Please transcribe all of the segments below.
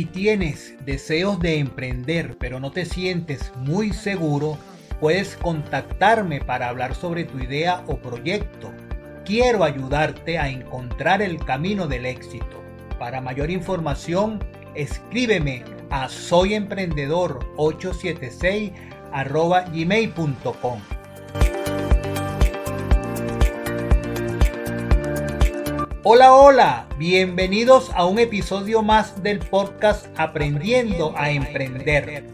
Si tienes deseos de emprender pero no te sientes muy seguro, puedes contactarme para hablar sobre tu idea o proyecto. Quiero ayudarte a encontrar el camino del éxito. Para mayor información, escríbeme a soyemprendedor876 gmail.com. Hola, hola, bienvenidos a un episodio más del podcast Aprendiendo a Emprender.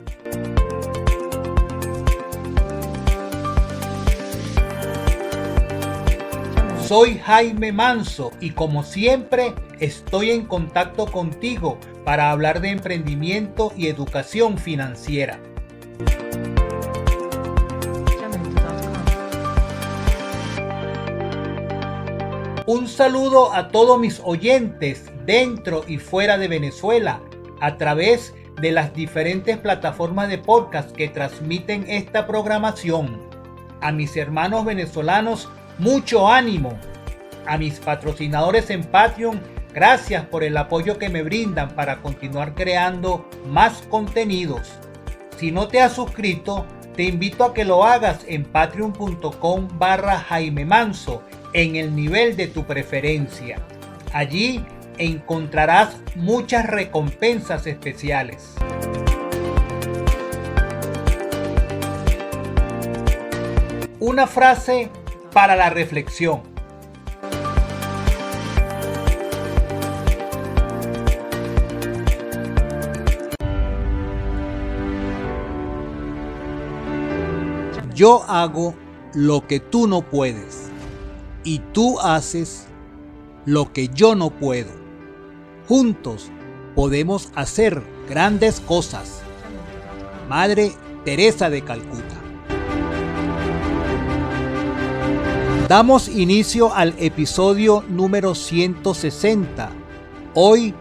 Soy Jaime Manso y como siempre estoy en contacto contigo para hablar de emprendimiento y educación financiera. Un saludo a todos mis oyentes dentro y fuera de Venezuela a través de las diferentes plataformas de podcast que transmiten esta programación. A mis hermanos venezolanos, mucho ánimo. A mis patrocinadores en Patreon, gracias por el apoyo que me brindan para continuar creando más contenidos. Si no te has suscrito, te invito a que lo hagas en patreon.com barra Jaime Manso en el nivel de tu preferencia. Allí encontrarás muchas recompensas especiales. Una frase para la reflexión. Yo hago lo que tú no puedes y tú haces lo que yo no puedo. Juntos podemos hacer grandes cosas. Madre Teresa de Calcuta. Damos inicio al episodio número 160. Hoy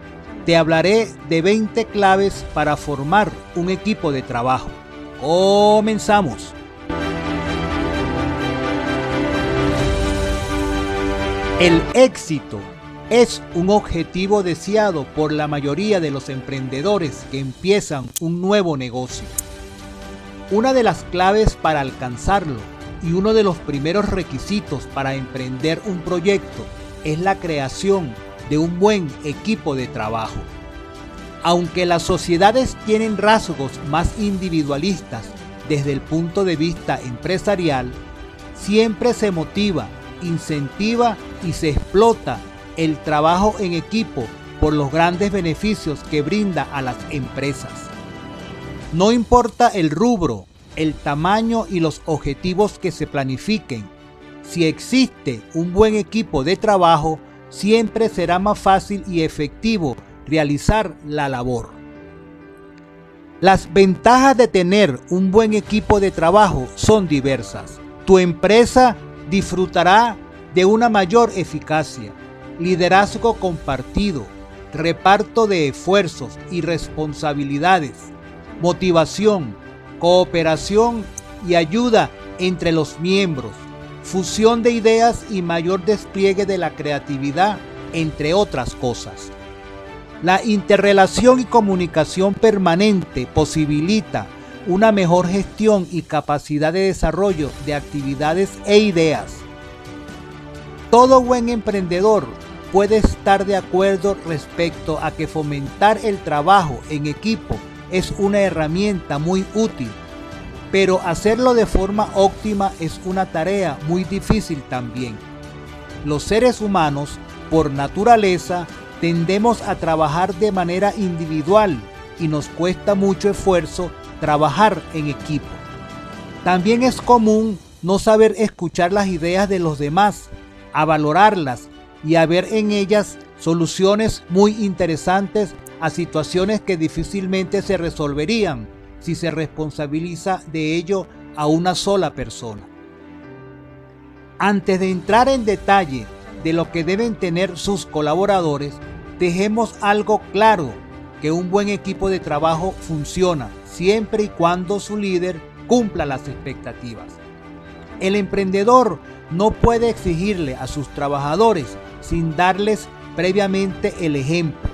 te hablaré de 20 claves para formar un equipo de trabajo. Comenzamos. El éxito es un objetivo deseado por la mayoría de los emprendedores que empiezan un nuevo negocio. Una de las claves para alcanzarlo y uno de los primeros requisitos para emprender un proyecto es la creación de un buen equipo de trabajo. Aunque las sociedades tienen rasgos más individualistas desde el punto de vista empresarial, siempre se motiva incentiva y se explota el trabajo en equipo por los grandes beneficios que brinda a las empresas. No importa el rubro, el tamaño y los objetivos que se planifiquen, si existe un buen equipo de trabajo, siempre será más fácil y efectivo realizar la labor. Las ventajas de tener un buen equipo de trabajo son diversas. Tu empresa disfrutará de una mayor eficacia, liderazgo compartido, reparto de esfuerzos y responsabilidades, motivación, cooperación y ayuda entre los miembros, fusión de ideas y mayor despliegue de la creatividad, entre otras cosas. La interrelación y comunicación permanente posibilita una mejor gestión y capacidad de desarrollo de actividades e ideas. Todo buen emprendedor puede estar de acuerdo respecto a que fomentar el trabajo en equipo es una herramienta muy útil, pero hacerlo de forma óptima es una tarea muy difícil también. Los seres humanos, por naturaleza, tendemos a trabajar de manera individual y nos cuesta mucho esfuerzo trabajar en equipo. También es común no saber escuchar las ideas de los demás, a valorarlas y a ver en ellas soluciones muy interesantes a situaciones que difícilmente se resolverían si se responsabiliza de ello a una sola persona. Antes de entrar en detalle de lo que deben tener sus colaboradores, dejemos algo claro, que un buen equipo de trabajo funciona siempre y cuando su líder cumpla las expectativas. El emprendedor no puede exigirle a sus trabajadores sin darles previamente el ejemplo.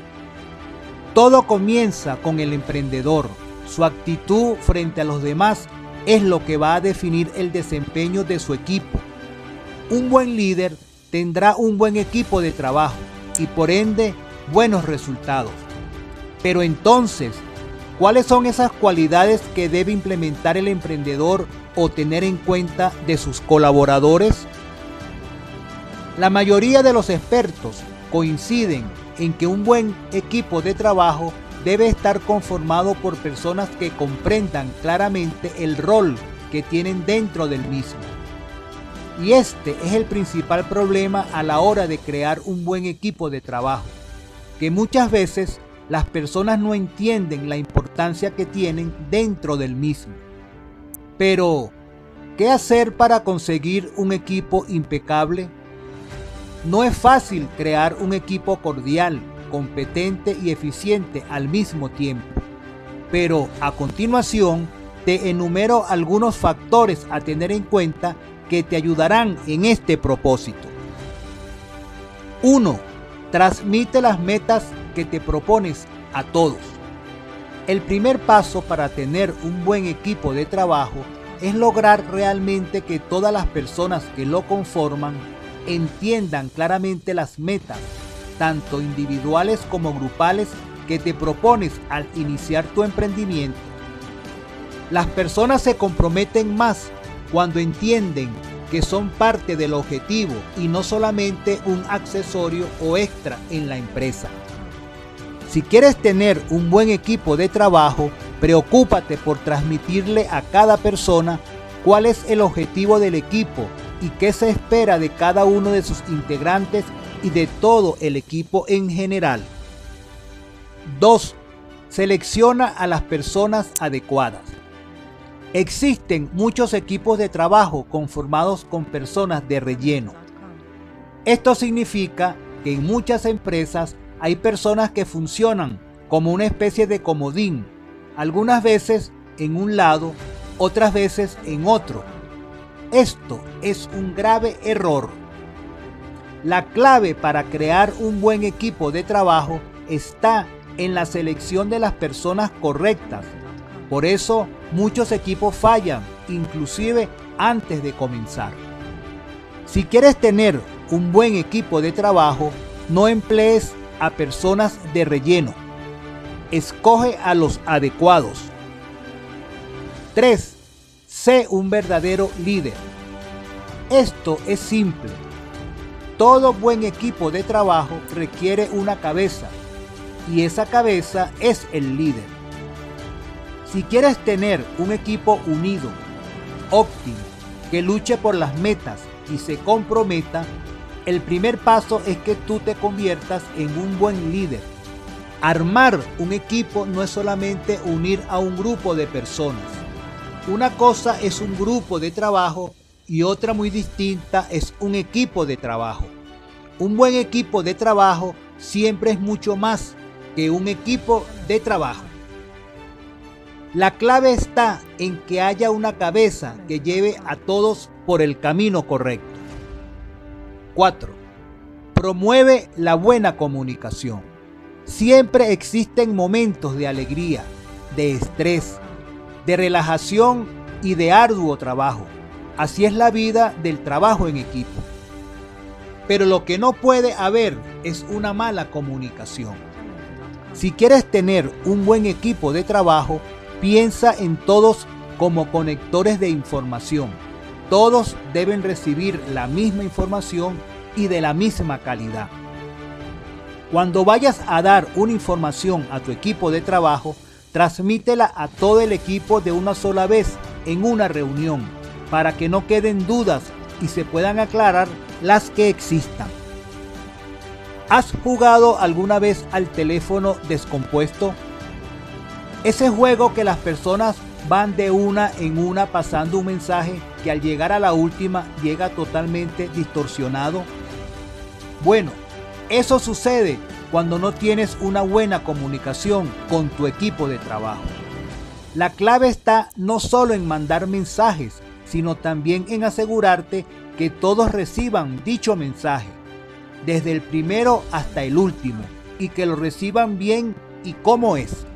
Todo comienza con el emprendedor. Su actitud frente a los demás es lo que va a definir el desempeño de su equipo. Un buen líder tendrá un buen equipo de trabajo y por ende buenos resultados. Pero entonces, ¿cuáles son esas cualidades que debe implementar el emprendedor o tener en cuenta de sus colaboradores? La mayoría de los expertos coinciden en que un buen equipo de trabajo debe estar conformado por personas que comprendan claramente el rol que tienen dentro del mismo. Y este es el principal problema a la hora de crear un buen equipo de trabajo, que muchas veces las personas no entienden la importancia que tienen dentro del mismo. Pero, ¿qué hacer para conseguir un equipo impecable? No es fácil crear un equipo cordial, competente y eficiente al mismo tiempo. Pero a continuación te enumero algunos factores a tener en cuenta que te ayudarán en este propósito. 1. Transmite las metas que te propones a todos. El primer paso para tener un buen equipo de trabajo es lograr realmente que todas las personas que lo conforman entiendan claramente las metas, tanto individuales como grupales, que te propones al iniciar tu emprendimiento. Las personas se comprometen más cuando entienden que son parte del objetivo y no solamente un accesorio o extra en la empresa. Si quieres tener un buen equipo de trabajo, preocúpate por transmitirle a cada persona cuál es el objetivo del equipo y qué se espera de cada uno de sus integrantes y de todo el equipo en general. 2. Selecciona a las personas adecuadas. Existen muchos equipos de trabajo conformados con personas de relleno. Esto significa que en muchas empresas hay personas que funcionan como una especie de comodín, algunas veces en un lado, otras veces en otro, esto es un grave error. La clave para crear un buen equipo de trabajo está en la selección de las personas correctas. Por eso muchos equipos fallan, inclusive antes de comenzar. Si quieres tener un buen equipo de trabajo, no emplees a personas de relleno. Escoge a los adecuados. 3. Sé un verdadero líder. Esto es simple. Todo buen equipo de trabajo requiere una cabeza y esa cabeza es el líder. Si quieres tener un equipo unido, óptimo, que luche por las metas y se comprometa, el primer paso es que tú te conviertas en un buen líder. Armar un equipo no es solamente unir a un grupo de personas una cosa es un grupo de trabajo y otra muy distinta es un equipo de trabajo. Un buen equipo de trabajo siempre es mucho más que un equipo de trabajo. La clave está en que haya una cabeza que lleve a todos por el camino correcto. 4. Promueve la buena comunicación. Siempre existen momentos de alegría, de estrés, de relajación y de arduo trabajo. Así es la vida del trabajo en equipo. Pero lo que no puede haber es una mala comunicación. Si quieres tener un buen equipo de trabajo, piensa en todos como conectores de información. Todos deben recibir la misma información y de la misma calidad. Cuando vayas a dar una información a tu equipo de trabajo, transmítela a todo el equipo de una sola vez en una reunión para que no queden dudas y se puedan aclarar las que existan. ¿Has jugado alguna vez al teléfono descompuesto? Ese juego que las personas van de una en una pasando un mensaje que al llegar a la última llega totalmente distorsionado. Bueno, eso sucede cuando no tienes una buena comunicación con tu equipo de trabajo. La clave está no solo en mandar mensajes, sino también en asegurarte que todos reciban dicho mensaje, desde el primero hasta el último, y que lo reciban bien y cómo es.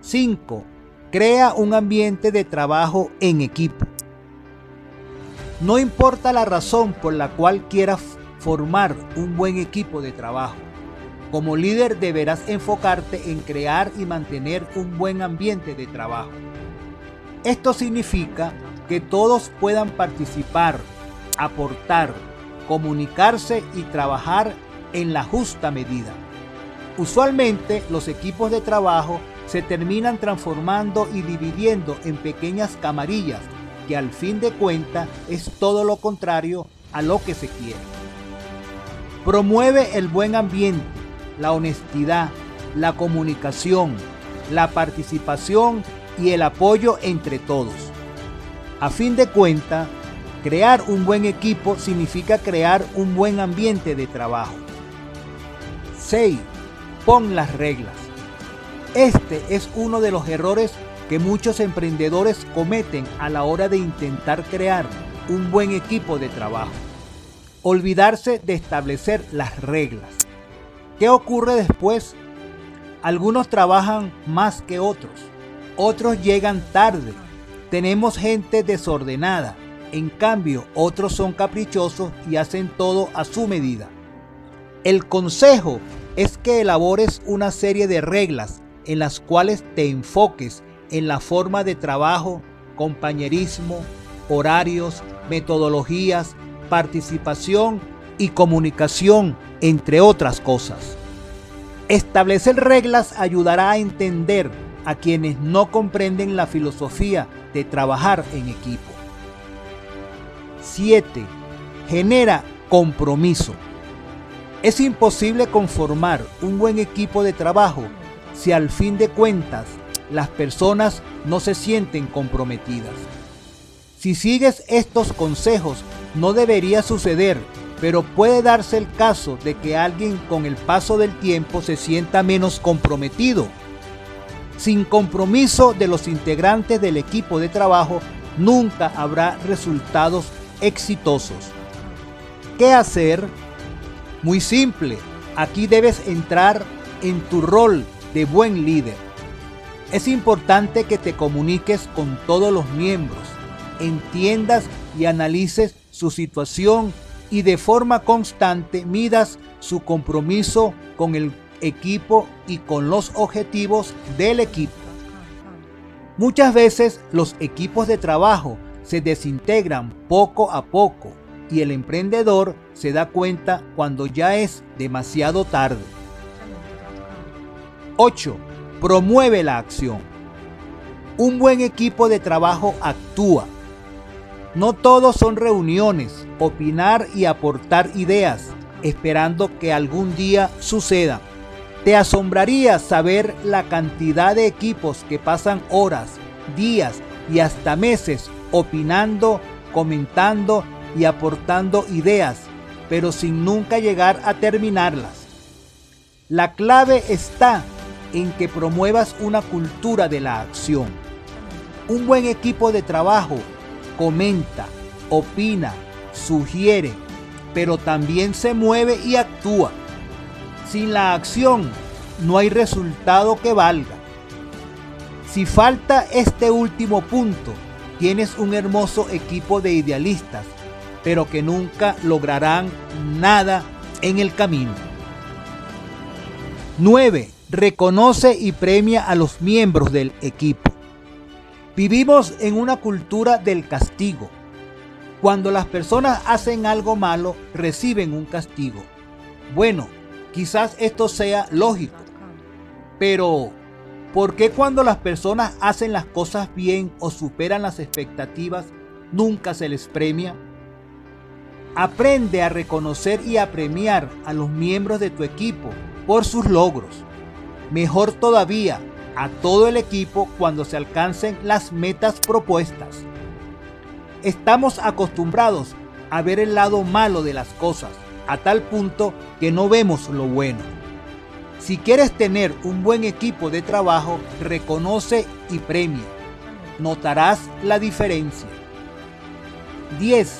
5. Crea un ambiente de trabajo en equipo. No importa la razón por la cual quieras formar un buen equipo de trabajo. Como líder deberás enfocarte en crear y mantener un buen ambiente de trabajo. Esto significa que todos puedan participar, aportar, comunicarse y trabajar en la justa medida. Usualmente los equipos de trabajo se terminan transformando y dividiendo en pequeñas camarillas, que al fin de cuentas es todo lo contrario a lo que se quiere. Promueve el buen ambiente, la honestidad, la comunicación, la participación y el apoyo entre todos. A fin de cuentas, crear un buen equipo significa crear un buen ambiente de trabajo. 6. Pon las reglas. Este es uno de los errores que muchos emprendedores cometen a la hora de intentar crear un buen equipo de trabajo. Olvidarse de establecer las reglas. ¿Qué ocurre después? Algunos trabajan más que otros, otros llegan tarde, tenemos gente desordenada, en cambio otros son caprichosos y hacen todo a su medida. El consejo es que elabores una serie de reglas en las cuales te enfoques en la forma de trabajo, compañerismo, horarios, metodologías, participación y comunicación, entre otras cosas. Establecer reglas ayudará a entender a quienes no comprenden la filosofía de trabajar en equipo. 7. Genera compromiso. Es imposible conformar un buen equipo de trabajo si al fin de cuentas las personas no se sienten comprometidas. Si sigues estos consejos, no debería suceder, pero puede darse el caso de que alguien con el paso del tiempo se sienta menos comprometido. Sin compromiso de los integrantes del equipo de trabajo, nunca habrá resultados exitosos. ¿Qué hacer? Muy simple, aquí debes entrar en tu rol de buen líder. Es importante que te comuniques con todos los miembros, entiendas y analices su situación y de forma constante midas su compromiso con el equipo y con los objetivos del equipo. Muchas veces los equipos de trabajo se desintegran poco a poco y el emprendedor se da cuenta cuando ya es demasiado tarde. 8. Promueve la acción. Un buen equipo de trabajo actúa. No todos son reuniones, opinar y aportar ideas, esperando que algún día suceda. Te asombraría saber la cantidad de equipos que pasan horas, días y hasta meses opinando, comentando y aportando ideas, pero sin nunca llegar a terminarlas. La clave está en que promuevas una cultura de la acción. Un buen equipo de trabajo comenta, opina, sugiere, pero también se mueve y actúa. Sin la acción no hay resultado que valga. Si falta este último punto, tienes un hermoso equipo de idealistas, pero que nunca lograrán nada en el camino. 9. Reconoce y premia a los miembros del equipo. Vivimos en una cultura del castigo. Cuando las personas hacen algo malo, reciben un castigo. Bueno, quizás esto sea lógico, pero ¿Por qué cuando las personas hacen las cosas bien o superan las expectativas, nunca se les premia? Aprende a reconocer y a premiar a los miembros de tu equipo por sus logros. Mejor todavía, a todo el equipo cuando se alcancen las metas propuestas. Estamos acostumbrados a ver el lado malo de las cosas, a tal punto que no vemos lo bueno. Si quieres tener un buen equipo de trabajo, reconoce y premia. Notarás la diferencia. 10.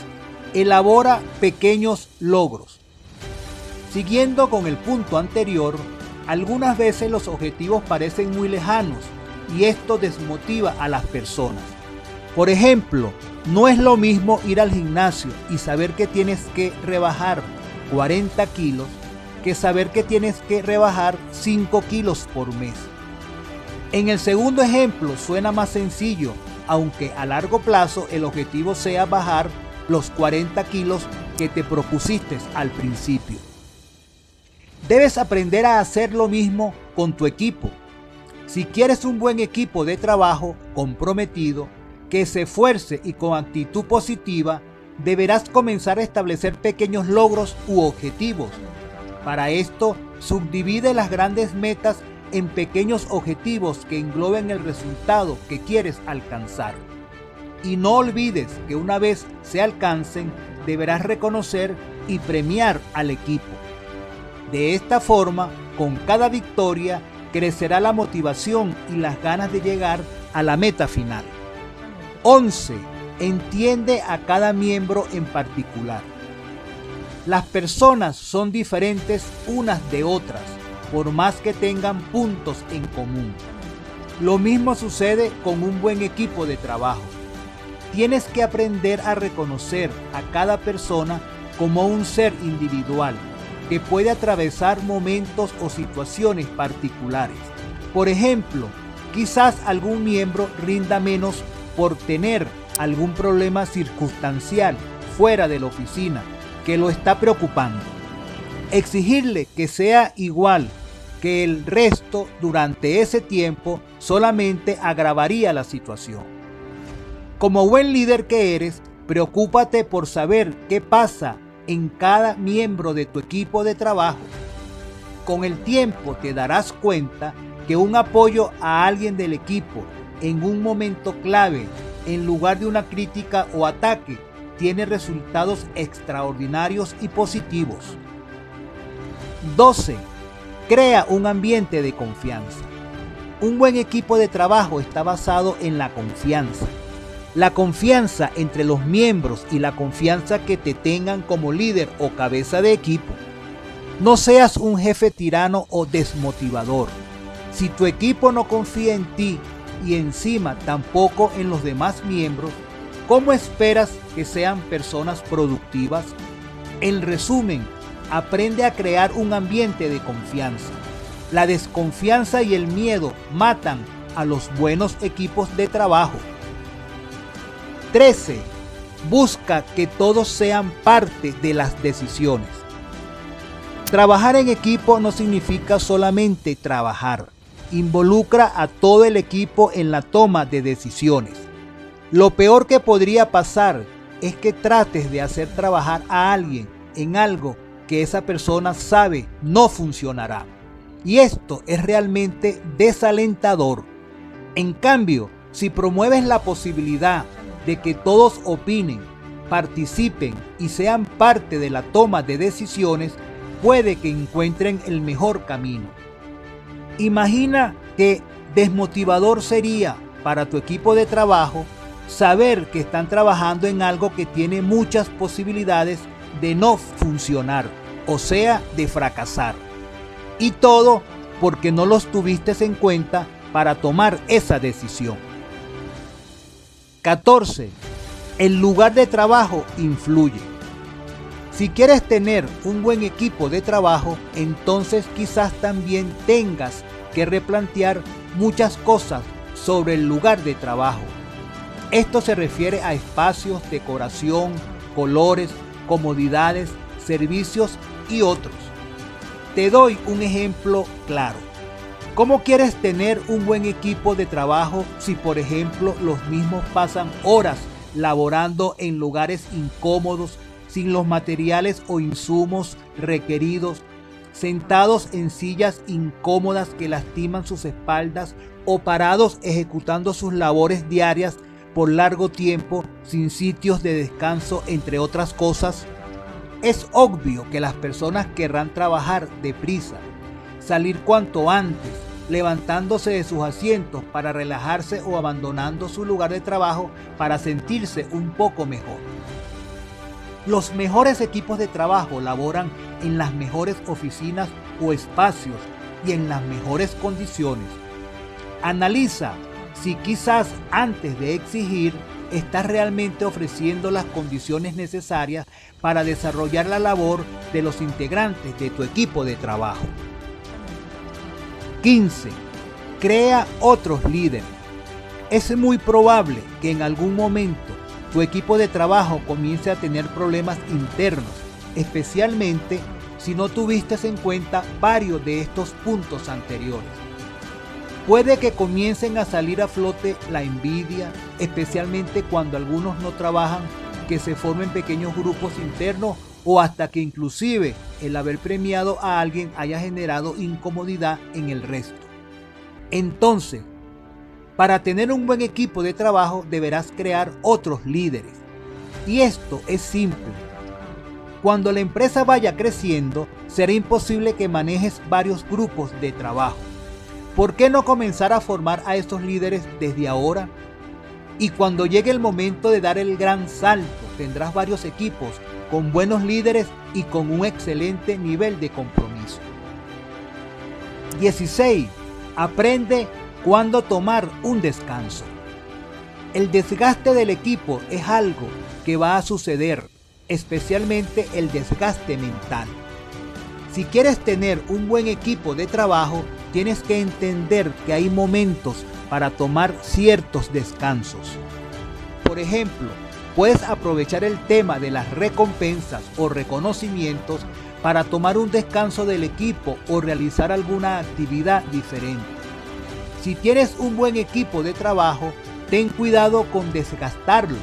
Elabora pequeños logros. Siguiendo con el punto anterior, Algunas veces los objetivos parecen muy lejanos y esto desmotiva a las personas. Por ejemplo, no es lo mismo ir al gimnasio y saber que tienes que rebajar 40 kilos que saber que tienes que rebajar 5 kilos por mes. En el segundo ejemplo suena más sencillo, aunque a largo plazo el objetivo sea bajar los 40 kilos que te propusiste al principio. Debes aprender a hacer lo mismo con tu equipo. Si quieres un buen equipo de trabajo comprometido, que se esfuerce y con actitud positiva, deberás comenzar a establecer pequeños logros u objetivos. Para esto, subdivide las grandes metas en pequeños objetivos que engloben el resultado que quieres alcanzar. Y no olvides que una vez se alcancen, deberás reconocer y premiar al equipo. De esta forma, con cada victoria, crecerá la motivación y las ganas de llegar a la meta final. 11. Entiende a cada miembro en particular. Las personas son diferentes unas de otras, por más que tengan puntos en común. Lo mismo sucede con un buen equipo de trabajo. Tienes que aprender a reconocer a cada persona como un ser individual que puede atravesar momentos o situaciones particulares. Por ejemplo, quizás algún miembro rinda menos por tener algún problema circunstancial fuera de la oficina que lo está preocupando. Exigirle que sea igual que el resto durante ese tiempo solamente agravaría la situación. Como buen líder que eres, preocúpate por saber qué pasa en cada miembro de tu equipo de trabajo. Con el tiempo te darás cuenta que un apoyo a alguien del equipo en un momento clave, en lugar de una crítica o ataque, tiene resultados extraordinarios y positivos. 12. Crea un ambiente de confianza. Un buen equipo de trabajo está basado en la confianza. La confianza entre los miembros y la confianza que te tengan como líder o cabeza de equipo. No seas un jefe tirano o desmotivador. Si tu equipo no confía en ti y encima tampoco en los demás miembros, ¿cómo esperas que sean personas productivas? En resumen, aprende a crear un ambiente de confianza. La desconfianza y el miedo matan a los buenos equipos de trabajo. 13. Busca que todos sean parte de las decisiones. Trabajar en equipo no significa solamente trabajar. Involucra a todo el equipo en la toma de decisiones. Lo peor que podría pasar es que trates de hacer trabajar a alguien en algo que esa persona sabe no funcionará. Y esto es realmente desalentador. En cambio, si promueves la posibilidad de que todos opinen, participen y sean parte de la toma de decisiones, puede que encuentren el mejor camino. Imagina que desmotivador sería para tu equipo de trabajo saber que están trabajando en algo que tiene muchas posibilidades de no funcionar, o sea, de fracasar. Y todo porque no los tuviste en cuenta para tomar esa decisión. 14. El lugar de trabajo influye. Si quieres tener un buen equipo de trabajo, entonces quizás también tengas que replantear muchas cosas sobre el lugar de trabajo. Esto se refiere a espacios, decoración, colores, comodidades, servicios y otros. Te doy un ejemplo claro. ¿Cómo quieres tener un buen equipo de trabajo si, por ejemplo, los mismos pasan horas laborando en lugares incómodos, sin los materiales o insumos requeridos, sentados en sillas incómodas que lastiman sus espaldas o parados ejecutando sus labores diarias por largo tiempo sin sitios de descanso, entre otras cosas? Es obvio que las personas querrán trabajar deprisa, salir cuanto antes, levantándose de sus asientos para relajarse o abandonando su lugar de trabajo para sentirse un poco mejor. Los mejores equipos de trabajo laboran en las mejores oficinas o espacios y en las mejores condiciones. Analiza si quizás antes de exigir estás realmente ofreciendo las condiciones necesarias para desarrollar la labor de los integrantes de tu equipo de trabajo. 15. Crea otros líderes. Es muy probable que en algún momento tu equipo de trabajo comience a tener problemas internos, especialmente si no tuviste en cuenta varios de estos puntos anteriores. Puede que comiencen a salir a flote la envidia, especialmente cuando algunos no trabajan, que se formen pequeños grupos internos o hasta que inclusive el haber premiado a alguien haya generado incomodidad en el resto. Entonces, para tener un buen equipo de trabajo deberás crear otros líderes. Y esto es simple. Cuando la empresa vaya creciendo, será imposible que manejes varios grupos de trabajo. ¿Por qué no comenzar a formar a estos líderes desde ahora? Y cuando llegue el momento de dar el gran salto, tendrás varios equipos con buenos líderes y con un excelente nivel de compromiso. 16. Aprende cuándo tomar un descanso. El desgaste del equipo es algo que va a suceder, especialmente el desgaste mental. Si quieres tener un buen equipo de trabajo, tienes que entender que hay momentos para tomar ciertos descansos. Por ejemplo, puedes aprovechar el tema de las recompensas o reconocimientos para tomar un descanso del equipo o realizar alguna actividad diferente. Si tienes un buen equipo de trabajo, ten cuidado con desgastarlo.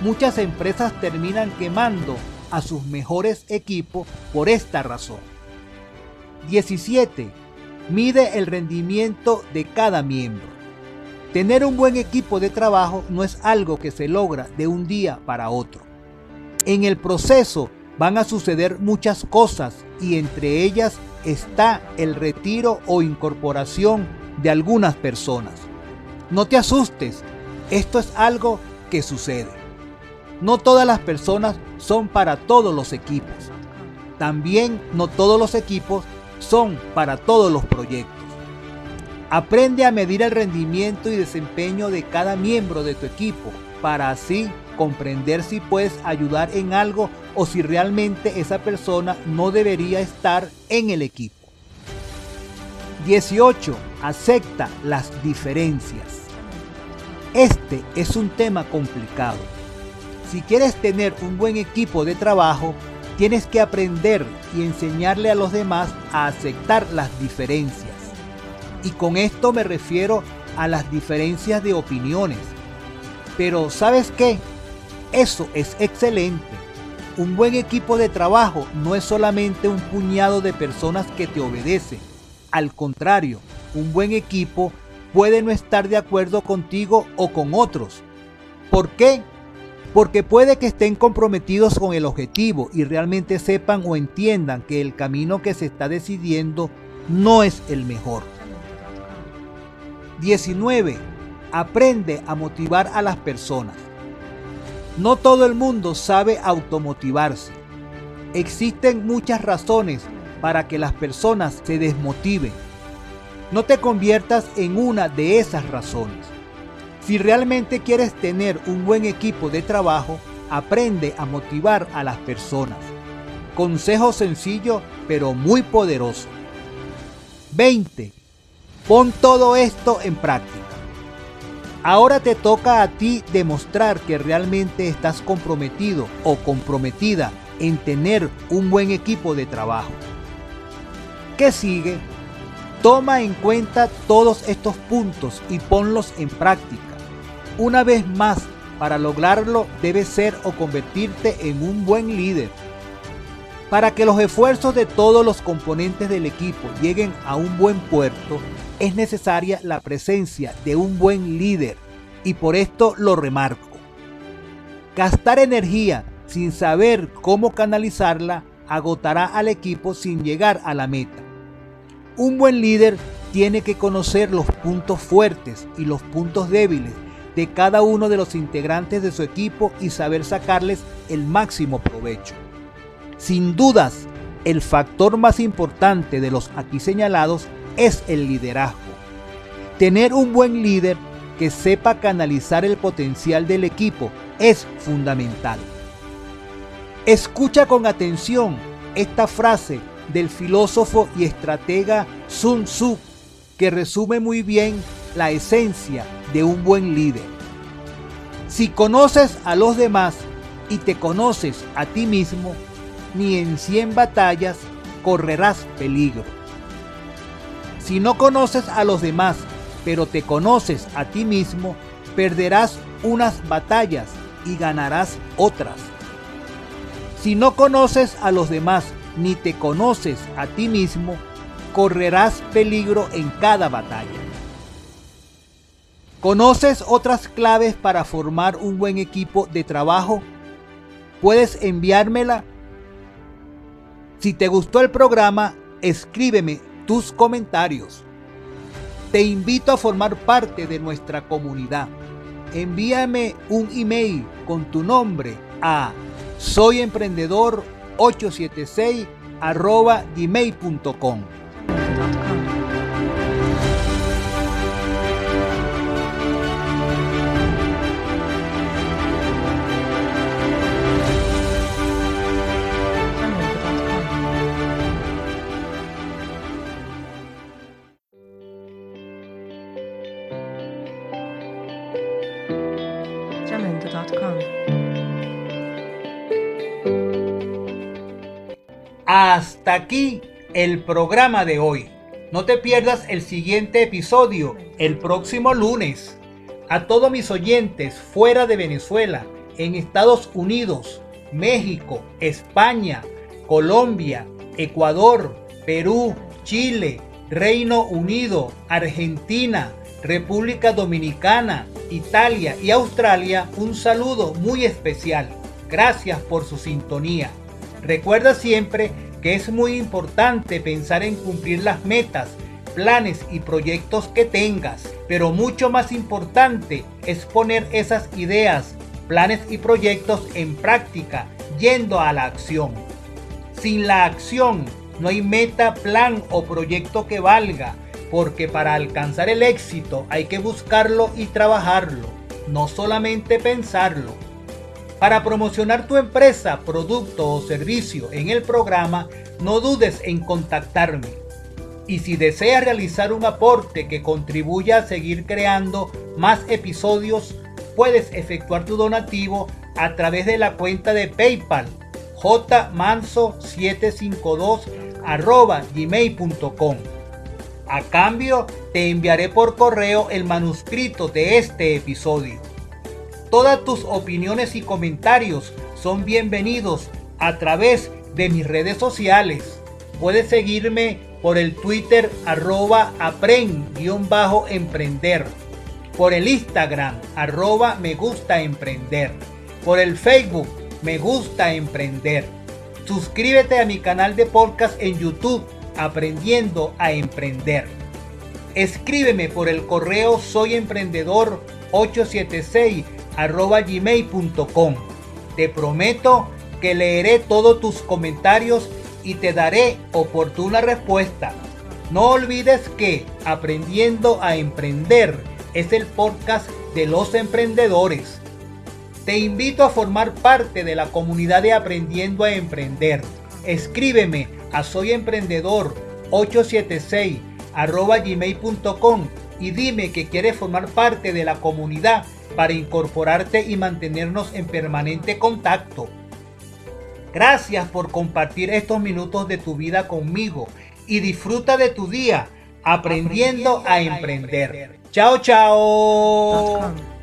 Muchas empresas terminan quemando a sus mejores equipos por esta razón. 17 mide el rendimiento de cada miembro. Tener un buen equipo de trabajo no es algo que se logra de un día para otro. En el proceso van a suceder muchas cosas y entre ellas está el retiro o incorporación de algunas personas. No te asustes, esto es algo que sucede. No todas las personas son para todos los equipos. También no todos los equipos son para todos los proyectos. Aprende a medir el rendimiento y desempeño de cada miembro de tu equipo para así comprender si puedes ayudar en algo o si realmente esa persona no debería estar en el equipo. 18. Acepta las diferencias. Este es un tema complicado. Si quieres tener un buen equipo de trabajo, Tienes que aprender y enseñarle a los demás a aceptar las diferencias. Y con esto me refiero a las diferencias de opiniones. Pero ¿sabes qué? Eso es excelente. Un buen equipo de trabajo no es solamente un puñado de personas que te obedecen. Al contrario, un buen equipo puede no estar de acuerdo contigo o con otros. ¿Por qué? porque puede que estén comprometidos con el objetivo y realmente sepan o entiendan que el camino que se está decidiendo no es el mejor. 19. Aprende a motivar a las personas. No todo el mundo sabe automotivarse. Existen muchas razones para que las personas se desmotiven. No te conviertas en una de esas razones. Si realmente quieres tener un buen equipo de trabajo, aprende a motivar a las personas. Consejo sencillo pero muy poderoso. 20. Pon todo esto en práctica. Ahora te toca a ti demostrar que realmente estás comprometido o comprometida en tener un buen equipo de trabajo. ¿Qué sigue? Toma en cuenta todos estos puntos y ponlos en práctica. Una vez más, para lograrlo debes ser o convertirte en un buen líder. Para que los esfuerzos de todos los componentes del equipo lleguen a un buen puerto, es necesaria la presencia de un buen líder y por esto lo remarco. Gastar energía sin saber cómo canalizarla agotará al equipo sin llegar a la meta. Un buen líder tiene que conocer los puntos fuertes y los puntos débiles de cada uno de los integrantes de su equipo y saber sacarles el máximo provecho. Sin dudas, el factor más importante de los aquí señalados es el liderazgo. Tener un buen líder que sepa canalizar el potencial del equipo es fundamental. Escucha con atención esta frase del filósofo y estratega Sun Tzu que resume muy bien la esencia de un buen líder. Si conoces a los demás y te conoces a ti mismo, ni en 100 batallas correrás peligro. Si no conoces a los demás, pero te conoces a ti mismo, perderás unas batallas y ganarás otras. Si no conoces a los demás, ni te conoces a ti mismo, correrás peligro en cada batalla. ¿Conoces otras claves para formar un buen equipo de trabajo? ¿Puedes enviármela? Si te gustó el programa, escríbeme tus comentarios. Te invito a formar parte de nuestra comunidad. Envíame un email con tu nombre a soyemprendedor876 gmail.com. Hasta aquí el programa de hoy. No te pierdas el siguiente episodio el próximo lunes. A todos mis oyentes fuera de Venezuela, en Estados Unidos, México, España, Colombia, Ecuador, Perú, Chile, Reino Unido, Argentina, República Dominicana, Italia y Australia, un saludo muy especial. Gracias por su sintonía. Recuerda siempre que es muy importante pensar en cumplir las metas, planes y proyectos que tengas, pero mucho más importante es poner esas ideas, planes y proyectos en práctica, yendo a la acción. Sin la acción no hay meta, plan o proyecto que valga, porque para alcanzar el éxito hay que buscarlo y trabajarlo, no solamente pensarlo. Para promocionar tu empresa, producto o servicio en el programa, no dudes en contactarme. Y si deseas realizar un aporte que contribuya a seguir creando más episodios, puedes efectuar tu donativo a través de la cuenta de PayPal jmanso752 gmail.com. A cambio, te enviaré por correo el manuscrito de este episodio. Todas tus opiniones y comentarios son bienvenidos a través de mis redes sociales. Puedes seguirme por el Twitter arroba aprend-emprender, por el Instagram arroba me gusta emprender, por el Facebook me gusta emprender. Suscríbete a mi canal de podcast en YouTube Aprendiendo a Emprender. Escríbeme por el correo soyemprendedor 876 gmail.com. Te prometo que leeré todos tus comentarios y te daré oportuna respuesta. No olvides que Aprendiendo a Emprender es el podcast de los emprendedores. Te invito a formar parte de la comunidad de Aprendiendo a Emprender. Escríbeme a soyemprendedor876 arroba gmail.com y dime que quieres formar parte de la comunidad para incorporarte y mantenernos en permanente contacto. Gracias por compartir estos minutos de tu vida conmigo y disfruta de tu día aprendiendo, a, emprender. Chao, chao.